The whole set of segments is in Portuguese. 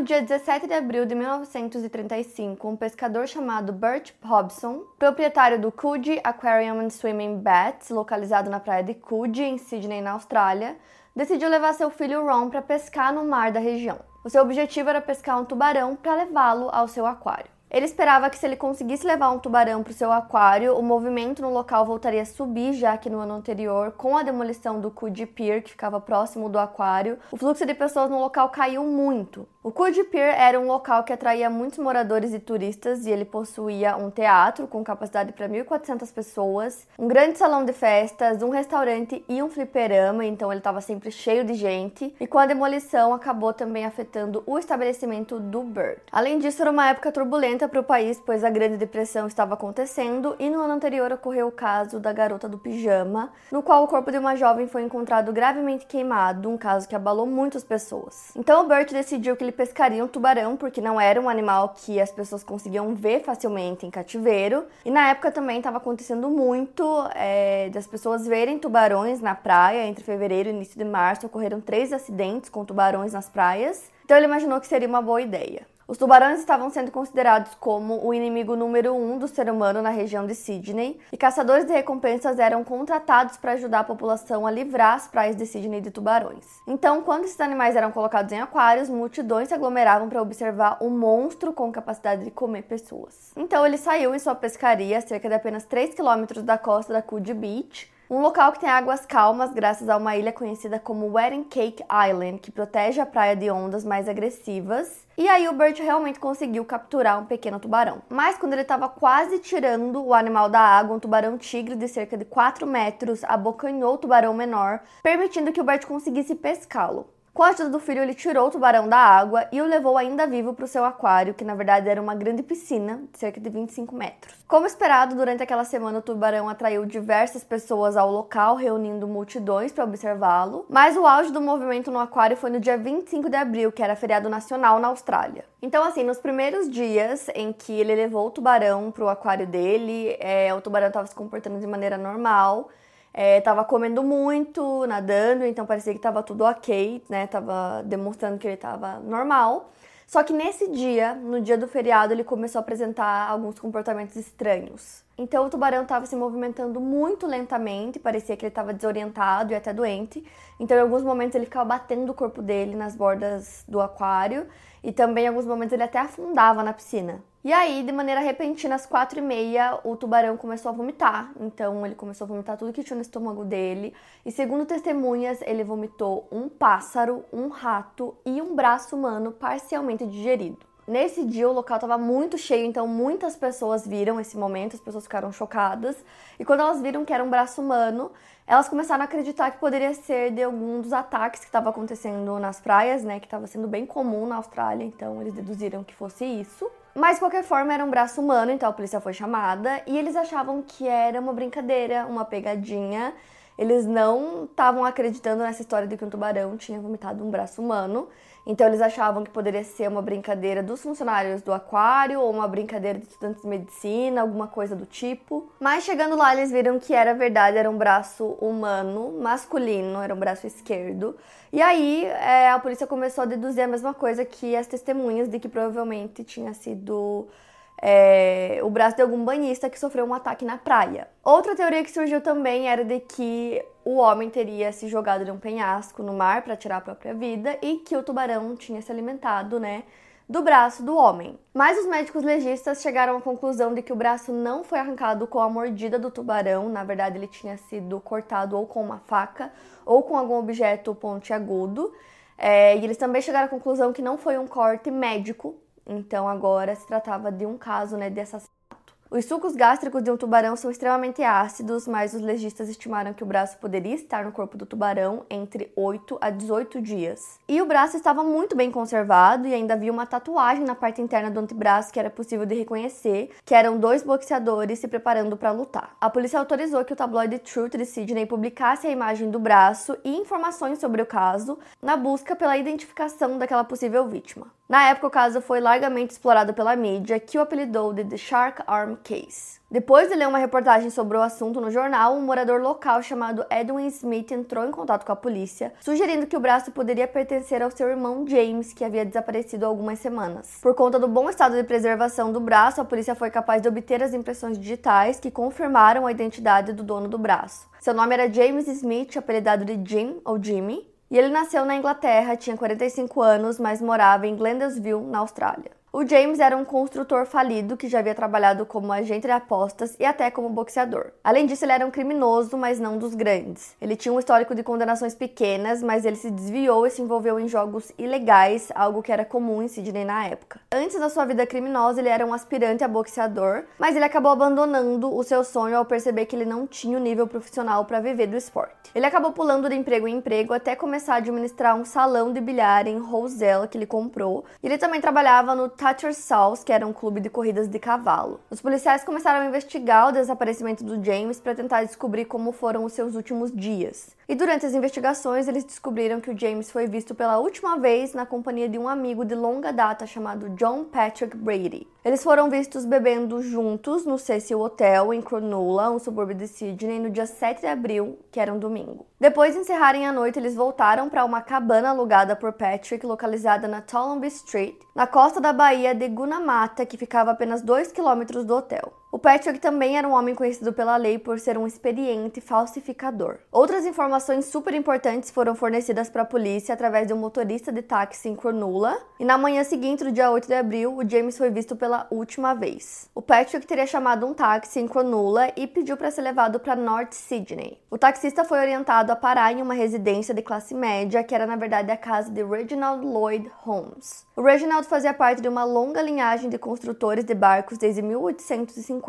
No dia 17 de abril de 1935, um pescador chamado Bert Hobson, proprietário do Coogee Aquarium and Swimming Baths, localizado na praia de Coogee, em Sydney, na Austrália, decidiu levar seu filho Ron para pescar no mar da região. O seu objetivo era pescar um tubarão para levá-lo ao seu aquário. Ele esperava que se ele conseguisse levar um tubarão para o seu aquário, o movimento no local voltaria a subir, já que no ano anterior, com a demolição do Coogee Pier, que ficava próximo do aquário, o fluxo de pessoas no local caiu muito. O Coogee Pier era um local que atraía muitos moradores e turistas e ele possuía um teatro com capacidade para 1.400 pessoas, um grande salão de festas, um restaurante e um fliperama, então ele estava sempre cheio de gente. E com a demolição acabou também afetando o estabelecimento do Bird. Além disso, era uma época turbulenta para o país, pois a Grande Depressão estava acontecendo e no ano anterior ocorreu o caso da garota do pijama, no qual o corpo de uma jovem foi encontrado gravemente queimado, um caso que abalou muitas pessoas. Então o Bert decidiu que pescaria um tubarão, porque não era um animal que as pessoas conseguiam ver facilmente em cativeiro. E na época também estava acontecendo muito é, das pessoas verem tubarões na praia. Entre fevereiro e início de março ocorreram três acidentes com tubarões nas praias. Então ele imaginou que seria uma boa ideia. Os tubarões estavam sendo considerados como o inimigo número um do ser humano na região de Sydney, e caçadores de recompensas eram contratados para ajudar a população a livrar as praias de Sydney de tubarões. Então, quando esses animais eram colocados em aquários, multidões se aglomeravam para observar o monstro com capacidade de comer pessoas. Então, ele saiu em sua pescaria cerca de apenas 3 quilômetros da costa da Coogee Beach, um local que tem águas calmas graças a uma ilha conhecida como Wedding Cake Island, que protege a praia de ondas mais agressivas. E aí o Bert realmente conseguiu capturar um pequeno tubarão. Mas quando ele estava quase tirando o animal da água, um tubarão tigre de cerca de 4 metros abocanhou o tubarão menor, permitindo que o Bert conseguisse pescá-lo. Com a ajuda do filho, ele tirou o tubarão da água e o levou ainda vivo para o seu aquário, que na verdade era uma grande piscina de cerca de 25 metros. Como esperado, durante aquela semana o tubarão atraiu diversas pessoas ao local, reunindo multidões para observá-lo. Mas o auge do movimento no aquário foi no dia 25 de abril, que era feriado nacional na Austrália. Então, assim, nos primeiros dias em que ele levou o tubarão para o aquário dele, é, o tubarão estava se comportando de maneira normal. É, tava comendo muito, nadando, então parecia que tava tudo ok, né? Tava demonstrando que ele tava normal. Só que nesse dia, no dia do feriado, ele começou a apresentar alguns comportamentos estranhos. Então o tubarão estava se movimentando muito lentamente, parecia que ele estava desorientado e até doente. Então em alguns momentos ele ficava batendo o corpo dele nas bordas do aquário e também em alguns momentos ele até afundava na piscina. E aí, de maneira repentina, às quatro e meia, o tubarão começou a vomitar. Então, ele começou a vomitar tudo que tinha no estômago dele. E segundo testemunhas, ele vomitou um pássaro, um rato e um braço humano parcialmente digerido. Nesse dia o local estava muito cheio, então muitas pessoas viram esse momento, as pessoas ficaram chocadas. E quando elas viram que era um braço humano, elas começaram a acreditar que poderia ser de algum dos ataques que estava acontecendo nas praias, né, que estava sendo bem comum na Austrália, então eles deduziram que fosse isso. Mas de qualquer forma era um braço humano, então a polícia foi chamada e eles achavam que era uma brincadeira, uma pegadinha. Eles não estavam acreditando nessa história de que um tubarão tinha vomitado um braço humano. Então eles achavam que poderia ser uma brincadeira dos funcionários do aquário ou uma brincadeira de estudantes de medicina, alguma coisa do tipo. Mas chegando lá eles viram que era verdade, era um braço humano, masculino, era um braço esquerdo. E aí é, a polícia começou a deduzir a mesma coisa que as testemunhas de que provavelmente tinha sido é, o braço de algum banhista que sofreu um ataque na praia. Outra teoria que surgiu também era de que o homem teria se jogado de um penhasco no mar para tirar a própria vida e que o tubarão tinha se alimentado, né, do braço do homem. Mas os médicos legistas chegaram à conclusão de que o braço não foi arrancado com a mordida do tubarão, na verdade ele tinha sido cortado ou com uma faca ou com algum objeto pontiagudo. É, e eles também chegaram à conclusão que não foi um corte médico, então agora se tratava de um caso né, de assassinato. Os sucos gástricos de um tubarão são extremamente ácidos, mas os legistas estimaram que o braço poderia estar no corpo do tubarão entre 8 a 18 dias. E o braço estava muito bem conservado e ainda havia uma tatuagem na parte interna do antebraço que era possível de reconhecer, que eram dois boxeadores se preparando para lutar. A polícia autorizou que o tabloide Truth de Sydney publicasse a imagem do braço e informações sobre o caso, na busca pela identificação daquela possível vítima. Na época, o caso foi largamente explorado pela mídia, que o apelidou de The Shark Arm Case. Depois de ler uma reportagem sobre o assunto no jornal, um morador local chamado Edwin Smith entrou em contato com a polícia, sugerindo que o braço poderia pertencer ao seu irmão James, que havia desaparecido há algumas semanas. Por conta do bom estado de preservação do braço, a polícia foi capaz de obter as impressões digitais que confirmaram a identidade do dono do braço. Seu nome era James Smith, apelidado de Jim ou Jimmy, e ele nasceu na Inglaterra, tinha 45 anos, mas morava em Glendale, na Austrália. O James era um construtor falido que já havia trabalhado como agente de apostas e até como boxeador. Além disso, ele era um criminoso, mas não dos grandes. Ele tinha um histórico de condenações pequenas, mas ele se desviou e se envolveu em jogos ilegais, algo que era comum em Sydney na época. Antes da sua vida criminosa, ele era um aspirante a boxeador, mas ele acabou abandonando o seu sonho ao perceber que ele não tinha o nível profissional para viver do esporte. Ele acabou pulando de emprego em emprego até começar a administrar um salão de bilhar em Roselle que ele comprou. Ele também trabalhava no Tattersall's, que era um clube de corridas de cavalo. Os policiais começaram a investigar o desaparecimento do James para tentar descobrir como foram os seus últimos dias. E durante as investigações, eles descobriram que o James foi visto pela última vez na companhia de um amigo de longa data chamado John Patrick Brady. Eles foram vistos bebendo juntos no Cecil Hotel em Cronulla, um subúrbio de Sydney, no dia 7 de abril, que era um domingo. Depois de encerrarem a noite, eles voltaram para uma cabana alugada por Patrick, localizada na Tolomby Street, na costa da Baía de Gunamata, que ficava a apenas 2 quilômetros do hotel. O Patrick também era um homem conhecido pela lei por ser um experiente falsificador. Outras informações super importantes foram fornecidas para a polícia através de um motorista de táxi em Cronulla, e na manhã seguinte, no dia 8 de abril, o James foi visto pela última vez. O Patrick teria chamado um táxi em Cronulla e pediu para ser levado para North Sydney. O taxista foi orientado a parar em uma residência de classe média, que era na verdade a casa de Reginald Lloyd Holmes. O Reginald fazia parte de uma longa linhagem de construtores de barcos desde 1850.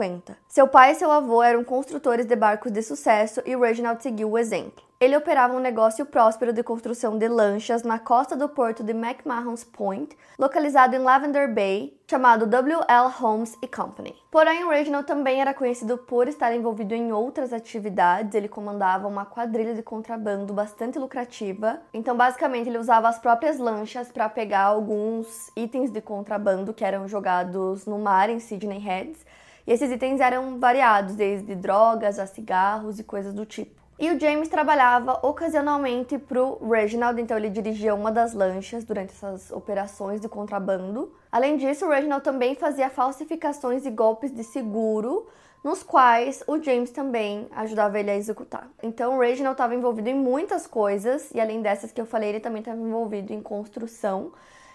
Seu pai e seu avô eram construtores de barcos de sucesso e Reginald seguiu o exemplo. Ele operava um negócio próspero de construção de lanchas na costa do porto de McMahon's Point, localizado em Lavender Bay, chamado W.L. Holmes Company. Porém, o Reginald também era conhecido por estar envolvido em outras atividades. Ele comandava uma quadrilha de contrabando bastante lucrativa. Então, basicamente, ele usava as próprias lanchas para pegar alguns itens de contrabando que eram jogados no mar em Sydney Heads. Esses itens eram variados, desde drogas a cigarros e coisas do tipo. E o James trabalhava ocasionalmente para o Reginald, então ele dirigia uma das lanchas durante essas operações de contrabando. Além disso, o Reginald também fazia falsificações e golpes de seguro, nos quais o James também ajudava ele a executar. Então, o Reginald estava envolvido em muitas coisas, e além dessas que eu falei, ele também estava envolvido em construção.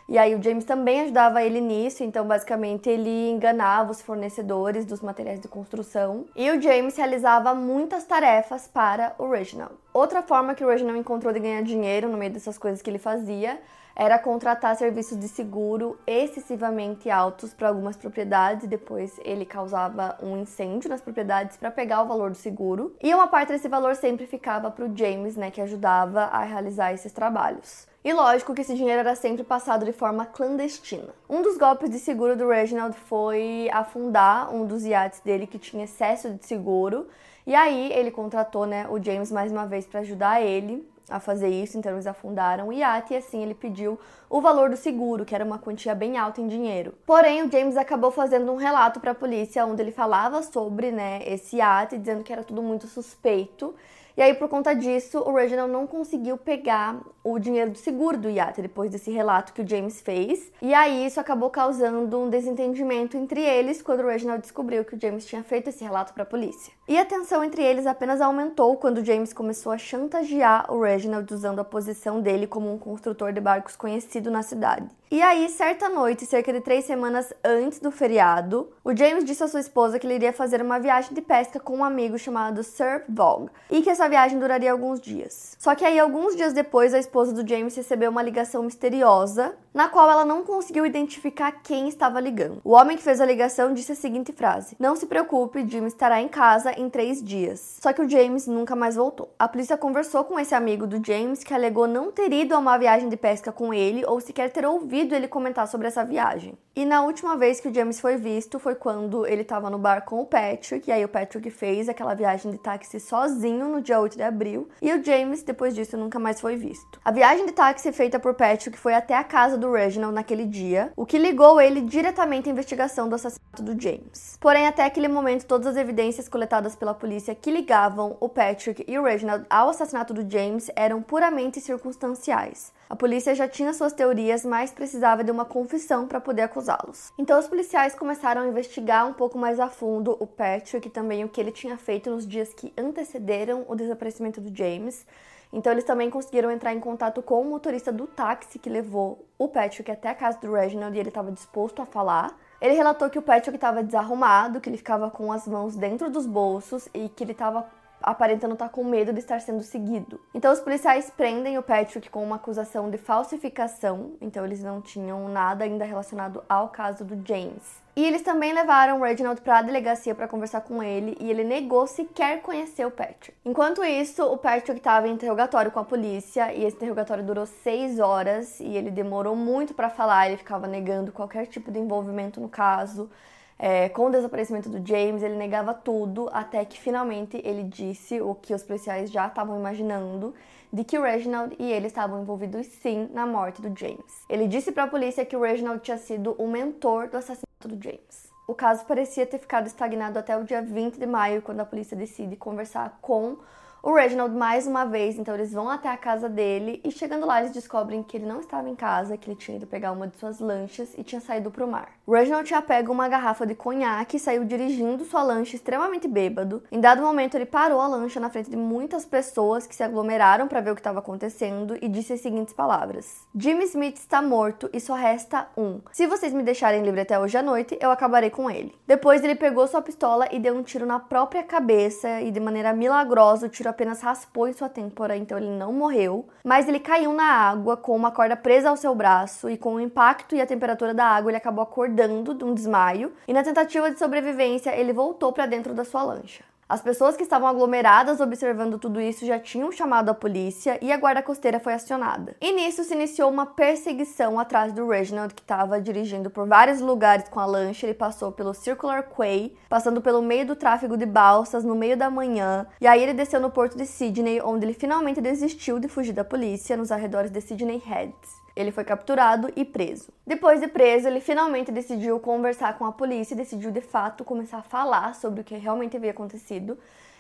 E aí o James também ajudava ele nisso, então basicamente ele enganava os fornecedores dos materiais de construção. E o James realizava muitas tarefas para o Reginald. Outra forma que o Reginald encontrou de ganhar dinheiro no meio dessas coisas que ele fazia era contratar serviços de seguro excessivamente altos para algumas propriedades depois ele causava um incêndio nas propriedades para pegar o valor do seguro. E uma parte desse valor sempre ficava para o James, né, que ajudava a realizar esses trabalhos. E lógico que esse dinheiro era sempre passado de forma clandestina. Um dos golpes de seguro do Reginald foi afundar um dos iates dele que tinha excesso de seguro. E aí ele contratou né, o James mais uma vez para ajudar ele a fazer isso, então eles afundaram o iate e assim ele pediu o valor do seguro, que era uma quantia bem alta em dinheiro. Porém, o James acabou fazendo um relato para a polícia onde ele falava sobre, né, esse iate, dizendo que era tudo muito suspeito. E aí, por conta disso, o Reginald não conseguiu pegar o dinheiro do seguro do iate depois desse relato que o James fez. E aí isso acabou causando um desentendimento entre eles quando o Reginald descobriu que o James tinha feito esse relato para a polícia. E a tensão entre eles apenas aumentou quando o James começou a chantagear o Reginald usando a posição dele como um construtor de barcos conhecido na cidade. E aí, certa noite, cerca de três semanas antes do feriado, o James disse à sua esposa que ele iria fazer uma viagem de pesca com um amigo chamado Sir Vogue e que essa viagem duraria alguns dias. Só que aí, alguns dias depois, a esposa do James recebeu uma ligação misteriosa na qual ela não conseguiu identificar quem estava ligando. O homem que fez a ligação disse a seguinte frase: Não se preocupe, Jim estará em casa em três dias. Só que o James nunca mais voltou. A polícia conversou com esse amigo do James que alegou não ter ido a uma viagem de pesca com ele ou sequer ter ouvido ele comentar sobre essa viagem. E na última vez que o James foi visto foi quando ele estava no bar com o Patrick, e aí o Patrick fez aquela viagem de táxi sozinho no dia 8 de abril, e o James, depois disso, nunca mais foi visto. A viagem de táxi feita por Patrick foi até a casa do Reginald naquele dia, o que ligou ele diretamente à investigação do assassinato do James. Porém, até aquele momento, todas as evidências coletadas pela polícia que ligavam o Patrick e o Reginald ao assassinato do James eram puramente circunstanciais. A polícia já tinha suas teorias, mas precisava de uma confissão para poder acusá-los. Então os policiais começaram a investigar um pouco mais a fundo o Patrick e também o que ele tinha feito nos dias que antecederam o desaparecimento do James. Então eles também conseguiram entrar em contato com o motorista do táxi que levou o Patrick até a casa do Reginald e ele estava disposto a falar. Ele relatou que o Patrick estava desarrumado, que ele ficava com as mãos dentro dos bolsos e que ele estava aparentando estar com medo de estar sendo seguido. Então os policiais prendem o Patrick com uma acusação de falsificação, então eles não tinham nada ainda relacionado ao caso do James. E eles também levaram o Reginald para a delegacia para conversar com ele e ele negou sequer conhecer o Patrick. Enquanto isso, o Patrick estava em interrogatório com a polícia e esse interrogatório durou seis horas e ele demorou muito para falar, ele ficava negando qualquer tipo de envolvimento no caso. É, com o desaparecimento do James, ele negava tudo, até que finalmente ele disse o que os policiais já estavam imaginando, de que o Reginald e ele estavam envolvidos sim na morte do James. Ele disse para a polícia que o Reginald tinha sido o mentor do assassinato do James. O caso parecia ter ficado estagnado até o dia 20 de maio, quando a polícia decide conversar com o Reginald mais uma vez, então eles vão até a casa dele e chegando lá eles descobrem que ele não estava em casa, que ele tinha ido pegar uma de suas lanchas e tinha saído para o mar. O Reginald tinha pego uma garrafa de conhaque e saiu dirigindo sua lancha extremamente bêbado. Em dado momento ele parou a lancha na frente de muitas pessoas que se aglomeraram para ver o que estava acontecendo e disse as seguintes palavras: Jimmy Smith está morto e só resta um. Se vocês me deixarem livre até hoje à noite, eu acabarei com ele. Depois ele pegou sua pistola e deu um tiro na própria cabeça e de maneira milagrosa o tiro apenas raspou em sua têmpora, então ele não morreu, mas ele caiu na água com uma corda presa ao seu braço e com o impacto e a temperatura da água ele acabou acordando de um desmaio e na tentativa de sobrevivência ele voltou para dentro da sua lancha. As pessoas que estavam aglomeradas observando tudo isso já tinham chamado a polícia e a guarda costeira foi acionada. E nisso se iniciou uma perseguição atrás do Reginald, que estava dirigindo por vários lugares com a lancha. Ele passou pelo Circular Quay, passando pelo meio do tráfego de balsas no meio da manhã, e aí ele desceu no porto de Sydney, onde ele finalmente desistiu de fugir da polícia nos arredores de Sydney Heads. Ele foi capturado e preso. Depois de preso, ele finalmente decidiu conversar com a polícia e decidiu de fato começar a falar sobre o que realmente havia acontecido.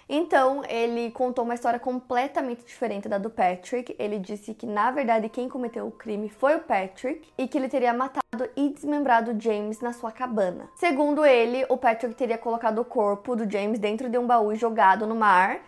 Então, ele contou uma história completamente diferente da do Patrick. Ele disse que, na verdade, quem cometeu o crime foi o Patrick e que ele teria matado e desmembrado James na sua cabana. Segundo ele, o Patrick teria colocado o corpo do James dentro de um baú e jogado no mar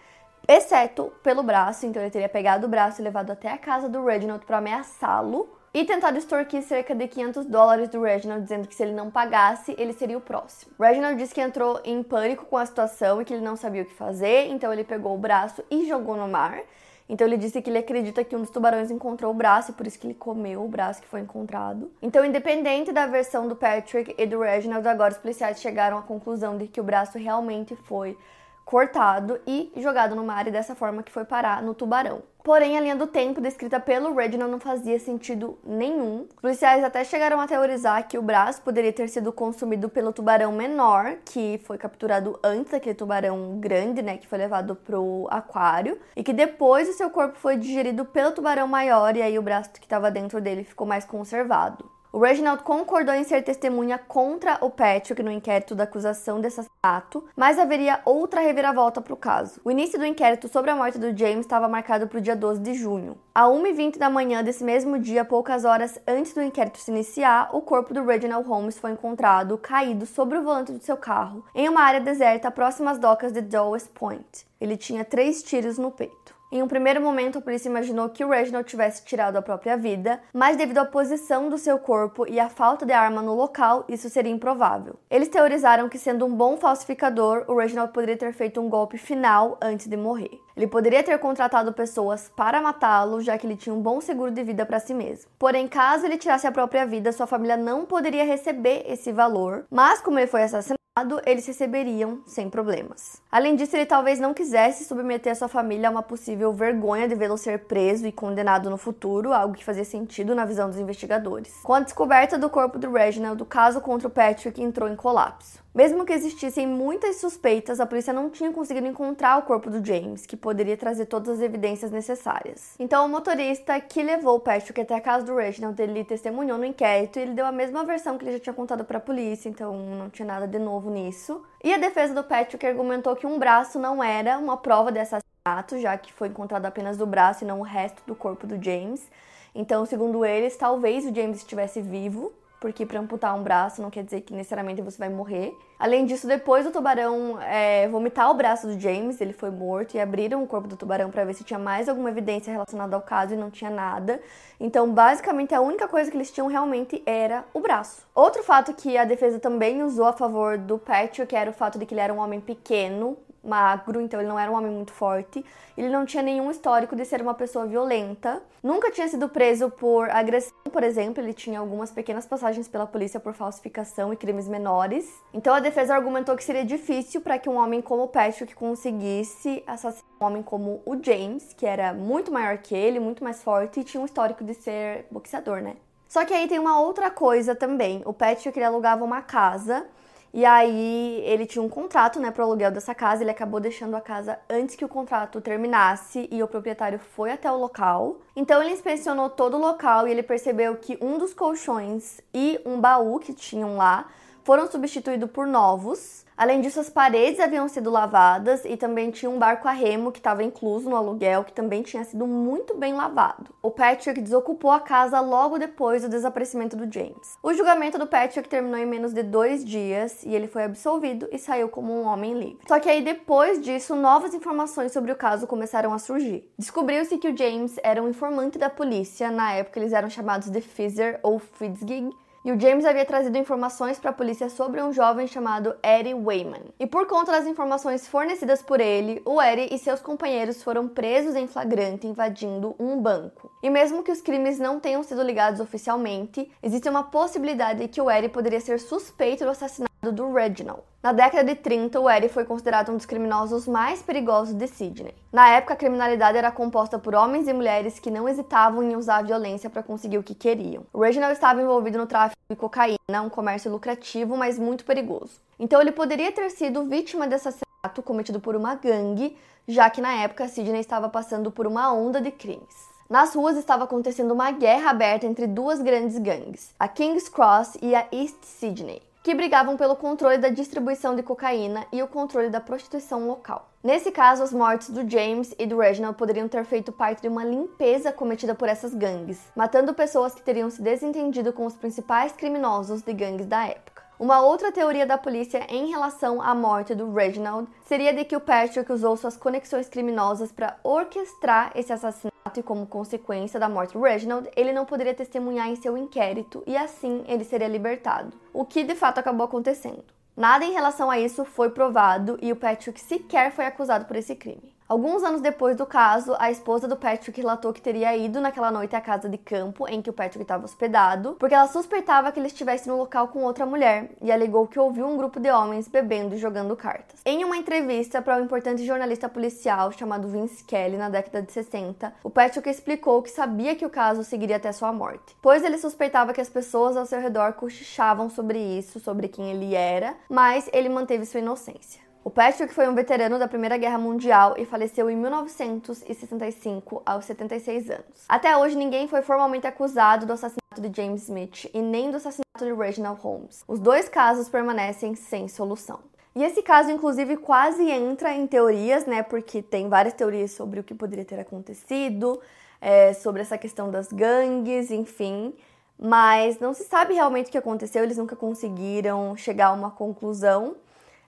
exceto pelo braço, então ele teria pegado o braço e levado até a casa do Reginald para ameaçá-lo e tentado extorquir cerca de 500 dólares do Reginald, dizendo que se ele não pagasse, ele seria o próximo. Reginald disse que entrou em pânico com a situação e que ele não sabia o que fazer, então ele pegou o braço e jogou no mar. Então ele disse que ele acredita que um dos tubarões encontrou o braço e por isso que ele comeu o braço que foi encontrado. Então, independente da versão do Patrick e do Reginald, agora os policiais chegaram à conclusão de que o braço realmente foi cortado e jogado no mar e dessa forma que foi parar no tubarão. Porém, a linha do tempo descrita pelo Reginald não fazia sentido nenhum. Policiais até chegaram a teorizar que o braço poderia ter sido consumido pelo tubarão menor, que foi capturado antes daquele tubarão grande, né, que foi levado pro aquário, e que depois o seu corpo foi digerido pelo tubarão maior e aí o braço que estava dentro dele ficou mais conservado. O Reginald concordou em ser testemunha contra o Patrick no inquérito da acusação de assassinato, mas haveria outra reviravolta para o caso. O início do inquérito sobre a morte do James estava marcado para o dia 12 de junho. A 1h20 da manhã desse mesmo dia, poucas horas antes do inquérito se iniciar, o corpo do Reginald Holmes foi encontrado caído sobre o volante do seu carro, em uma área deserta próxima às docas de Dulles Point. Ele tinha três tiros no peito. Em um primeiro momento, a polícia imaginou que o Reginald tivesse tirado a própria vida, mas devido à posição do seu corpo e à falta de arma no local, isso seria improvável. Eles teorizaram que, sendo um bom falsificador, o Reginald poderia ter feito um golpe final antes de morrer. Ele poderia ter contratado pessoas para matá-lo, já que ele tinha um bom seguro de vida para si mesmo. Porém, caso ele tirasse a própria vida, sua família não poderia receber esse valor, mas como ele foi assassinado, eles receberiam sem problemas. Além disso, ele talvez não quisesse submeter a sua família a uma possível vergonha de vê-lo ser preso e condenado no futuro, algo que fazia sentido na visão dos investigadores. Com a descoberta do corpo do Reginald, o caso contra o Patrick entrou em colapso. Mesmo que existissem muitas suspeitas, a polícia não tinha conseguido encontrar o corpo do James, que poderia trazer todas as evidências necessárias. Então, o motorista que levou o Patrick até a casa do Reginald, ele testemunhou no inquérito e ele deu a mesma versão que ele já tinha contado para a polícia, então não tinha nada de novo nisso. E a defesa do Patrick argumentou que um braço não era uma prova de assassinato, já que foi encontrado apenas o braço e não o resto do corpo do James. Então, segundo eles, talvez o James estivesse vivo, porque para amputar um braço não quer dizer que necessariamente você vai morrer. Além disso, depois do tubarão é, vomitar o braço do James, ele foi morto e abriram o corpo do tubarão para ver se tinha mais alguma evidência relacionada ao caso e não tinha nada. Então, basicamente, a única coisa que eles tinham realmente era o braço. Outro fato que a defesa também usou a favor do Patrick era o fato de que ele era um homem pequeno, magro, então ele não era um homem muito forte. Ele não tinha nenhum histórico de ser uma pessoa violenta. Nunca tinha sido preso por agressão, por exemplo. Ele tinha algumas pequenas passagens pela polícia por falsificação e crimes menores. Então a defesa argumentou que seria difícil para que um homem como o Patrick conseguisse assassinar um homem como o James, que era muito maior que ele, muito mais forte e tinha um histórico de ser boxeador, né? Só que aí tem uma outra coisa também. O Patrick ele alugava uma casa e aí ele tinha um contrato, né, pro aluguel dessa casa, ele acabou deixando a casa antes que o contrato terminasse e o proprietário foi até o local. Então ele inspecionou todo o local e ele percebeu que um dos colchões e um baú que tinham lá foram substituídos por novos. Além disso, as paredes haviam sido lavadas e também tinha um barco a remo que estava incluso no aluguel, que também tinha sido muito bem lavado. O Patrick desocupou a casa logo depois do desaparecimento do James. O julgamento do Patrick terminou em menos de dois dias e ele foi absolvido e saiu como um homem livre. Só que aí depois disso, novas informações sobre o caso começaram a surgir. Descobriu-se que o James era um informante da polícia, na época eles eram chamados de Fizzer ou Fitzgig, e o James havia trazido informações para a polícia sobre um jovem chamado Eddie Wayman. E por conta das informações fornecidas por ele, o Eddie e seus companheiros foram presos em flagrante invadindo um banco. E mesmo que os crimes não tenham sido ligados oficialmente, existe uma possibilidade de que o Eddie poderia ser suspeito do assassinato do Reginald. Na década de 30, o Eddie foi considerado um dos criminosos mais perigosos de Sydney. Na época, a criminalidade era composta por homens e mulheres que não hesitavam em usar a violência para conseguir o que queriam. O Reginald estava envolvido no tráfico de cocaína, um comércio lucrativo, mas muito perigoso. Então, ele poderia ter sido vítima desse assassinato cometido por uma gangue, já que na época Sydney estava passando por uma onda de crimes. Nas ruas estava acontecendo uma guerra aberta entre duas grandes gangues, a King's Cross e a East Sydney que brigavam pelo controle da distribuição de cocaína e o controle da prostituição local. Nesse caso, as mortes do James e do Reginald poderiam ter feito parte de uma limpeza cometida por essas gangues, matando pessoas que teriam se desentendido com os principais criminosos de gangues da época. Uma outra teoria da polícia em relação à morte do Reginald seria de que o Patrick usou suas conexões criminosas para orquestrar esse assassinato e, como consequência da morte do Reginald, ele não poderia testemunhar em seu inquérito e assim ele seria libertado, o que de fato acabou acontecendo. Nada em relação a isso foi provado e o Patrick sequer foi acusado por esse crime. Alguns anos depois do caso, a esposa do Patrick relatou que teria ido naquela noite à casa de campo em que o Patrick estava hospedado, porque ela suspeitava que ele estivesse no local com outra mulher e alegou que ouviu um grupo de homens bebendo e jogando cartas. Em uma entrevista para um importante jornalista policial chamado Vince Kelly na década de 60, o Patrick explicou que sabia que o caso seguiria até sua morte, pois ele suspeitava que as pessoas ao seu redor cochichavam sobre isso, sobre quem ele era, mas ele manteve sua inocência. O Patrick foi um veterano da Primeira Guerra Mundial e faleceu em 1965, aos 76 anos. Até hoje, ninguém foi formalmente acusado do assassinato de James Smith e nem do assassinato de Reginald Holmes. Os dois casos permanecem sem solução. E esse caso, inclusive, quase entra em teorias, né? Porque tem várias teorias sobre o que poderia ter acontecido, é, sobre essa questão das gangues, enfim. Mas não se sabe realmente o que aconteceu, eles nunca conseguiram chegar a uma conclusão.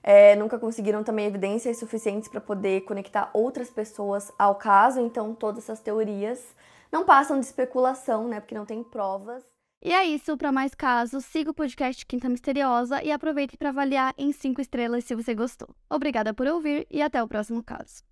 É, nunca conseguiram também evidências suficientes para poder conectar outras pessoas ao caso, então todas essas teorias não passam de especulação, né? Porque não tem provas. E é isso, para mais casos, siga o podcast Quinta Misteriosa e aproveite para avaliar em 5 estrelas se você gostou. Obrigada por ouvir e até o próximo caso.